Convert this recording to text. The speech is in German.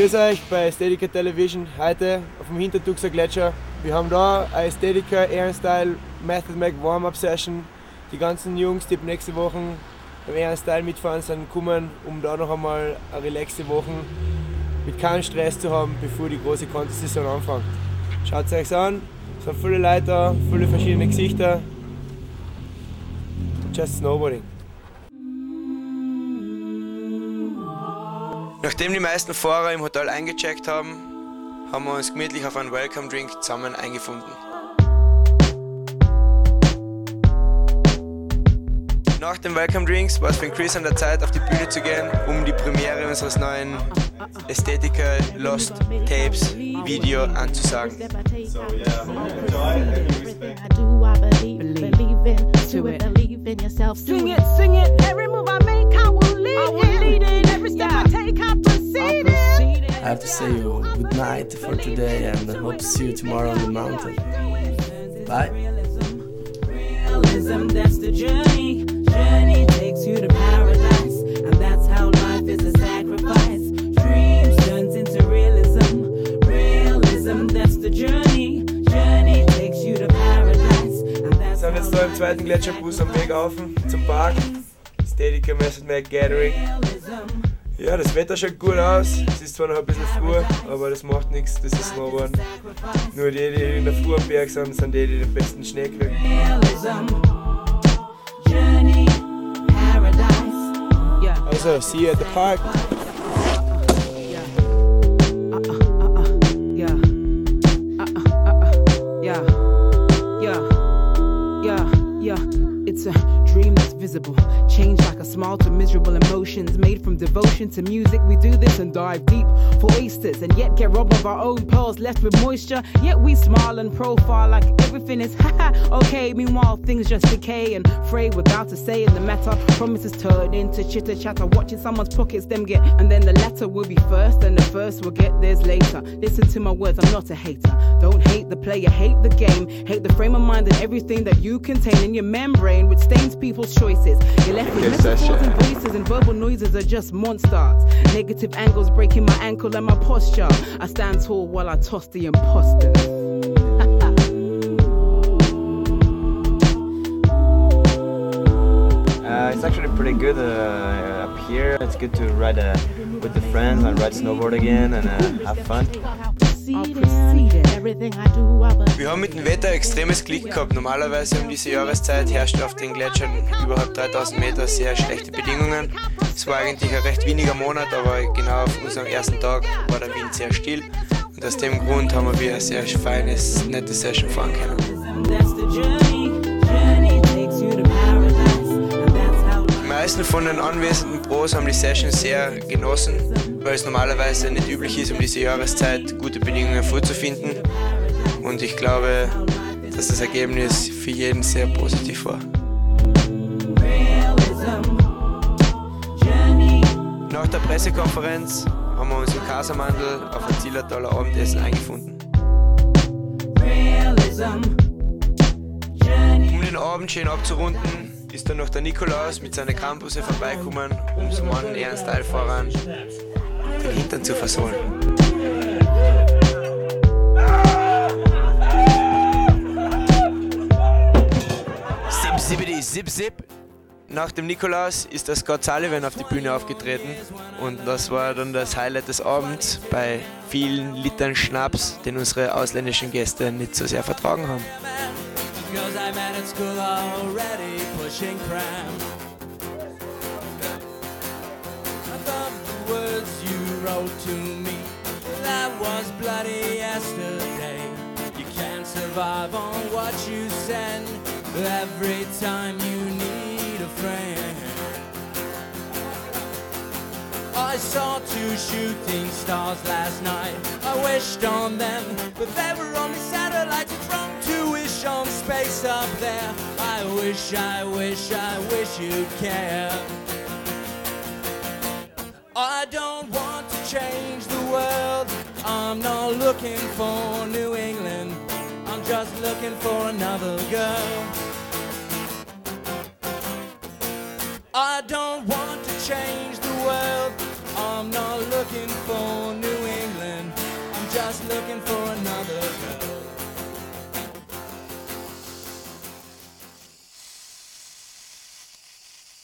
Grüß euch bei Aesthetica Television heute auf dem Hintertuxer Gletscher. Wir haben da eine Aesthetica Ehrenstyle Method Mac Warm-Up Session. Die ganzen Jungs, die nächste Woche beim Ehrenstyle mitfahren sind, kommen, um da noch einmal eine relaxe Woche mit keinem Stress zu haben, bevor die große Contest-Saison anfängt. Schaut es euch an, es sind viele Leute da, viele verschiedene Gesichter. Just Snowboarding. Nachdem die meisten Fahrer im Hotel eingecheckt haben, haben wir uns gemütlich auf einen Welcome Drink zusammen eingefunden. Nach den Welcome Drinks war es für Chris an der Zeit, auf die Bühne zu gehen, um die Premiere unseres neuen Aesthetica Lost Tapes Video anzusagen. So, yeah. Have to say you good night for today and I hope to see you tomorrow on the mountain. Bye. Realism, that's the journey. Journey takes you to paradise, and that's how life is a sacrifice. Dreams turns into realism. Realism, that's the journey. Journey takes you to paradise, and that's Wir sind jetzt da im zweiten Gletscherbus am Weg auf zum Park. Steadicam Method Mac Gathering. Ja, das Wetter schaut gut aus. Es ist zwar noch ein bisschen früh, aber das macht nichts, das ist Snowboarden. Nur die, die in der Früh am Berg sind, sind die, die den besten Schnee kriegen. Also, see you at the park. It's a dream visible. Change like a smile to miserable emotions made from devotion to music. We do this and dive deep for oysters and yet get robbed of our own pearls left with moisture. Yet we smile and profile like everything is haha okay. Meanwhile, things just decay and fray without a say in the matter. Promises turn into chitter chatter. Watching someone's pockets them get, and then the latter will be first and the first will get theirs later. Listen to my words, I'm not a hater. Don't hate the player, hate the game, hate the frame of mind and everything that you contain in your membrane which stains people's choices. You're left with metaphors and voices and verbal noises are just monsters. Negative angles breaking my ankle and my posture. I stand tall while I toss the imposters. Uh, it's actually pretty good uh, up here. It's good to ride uh, with the friends and ride snowboard again and uh, have fun. Wir haben mit dem Wetter extremes Glück gehabt. Normalerweise um diese Jahreszeit herrscht auf den Gletschern überhalb 3000 Meter sehr schlechte Bedingungen. Es war eigentlich ein recht weniger Monat, aber genau auf unserem ersten Tag war der Wind sehr still. Und aus dem Grund haben wir eine sehr feines, nette Session fahren können. Meisten von den anwesenden Pros haben die Session sehr genossen weil es normalerweise nicht üblich ist, um diese Jahreszeit gute Bedingungen vorzufinden. Und ich glaube, dass das Ergebnis für jeden sehr positiv war. Nach der Pressekonferenz haben wir uns im Kasamandel auf ein Zillertaler Abendessen eingefunden. Um den Abend schön abzurunden, ist dann noch der Nikolaus mit seinen Campusse vorbeikommen, um zum anderen Ehrensteilfahrern den Hintern zu versohlen. Zip, zippity, zip, zip. Nach dem Nikolaus ist der Scott Sullivan auf die Bühne aufgetreten und das war dann das Highlight des Abends bei vielen Litern Schnaps, den unsere ausländischen Gäste nicht so sehr vertragen haben. Wrote to me that was bloody yesterday. You can't survive on what you send every time you need a friend. I saw two shooting stars last night. I wished on them, but they were from to on space up there. I wish, I wish, I wish you'd care. I don't want to change the world. I'm not looking for New England. I'm just looking for another girl. I don't want to change the world. I'm not looking for